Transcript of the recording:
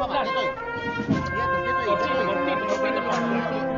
sama, dito yun. Yan, dito yun. Dito yun.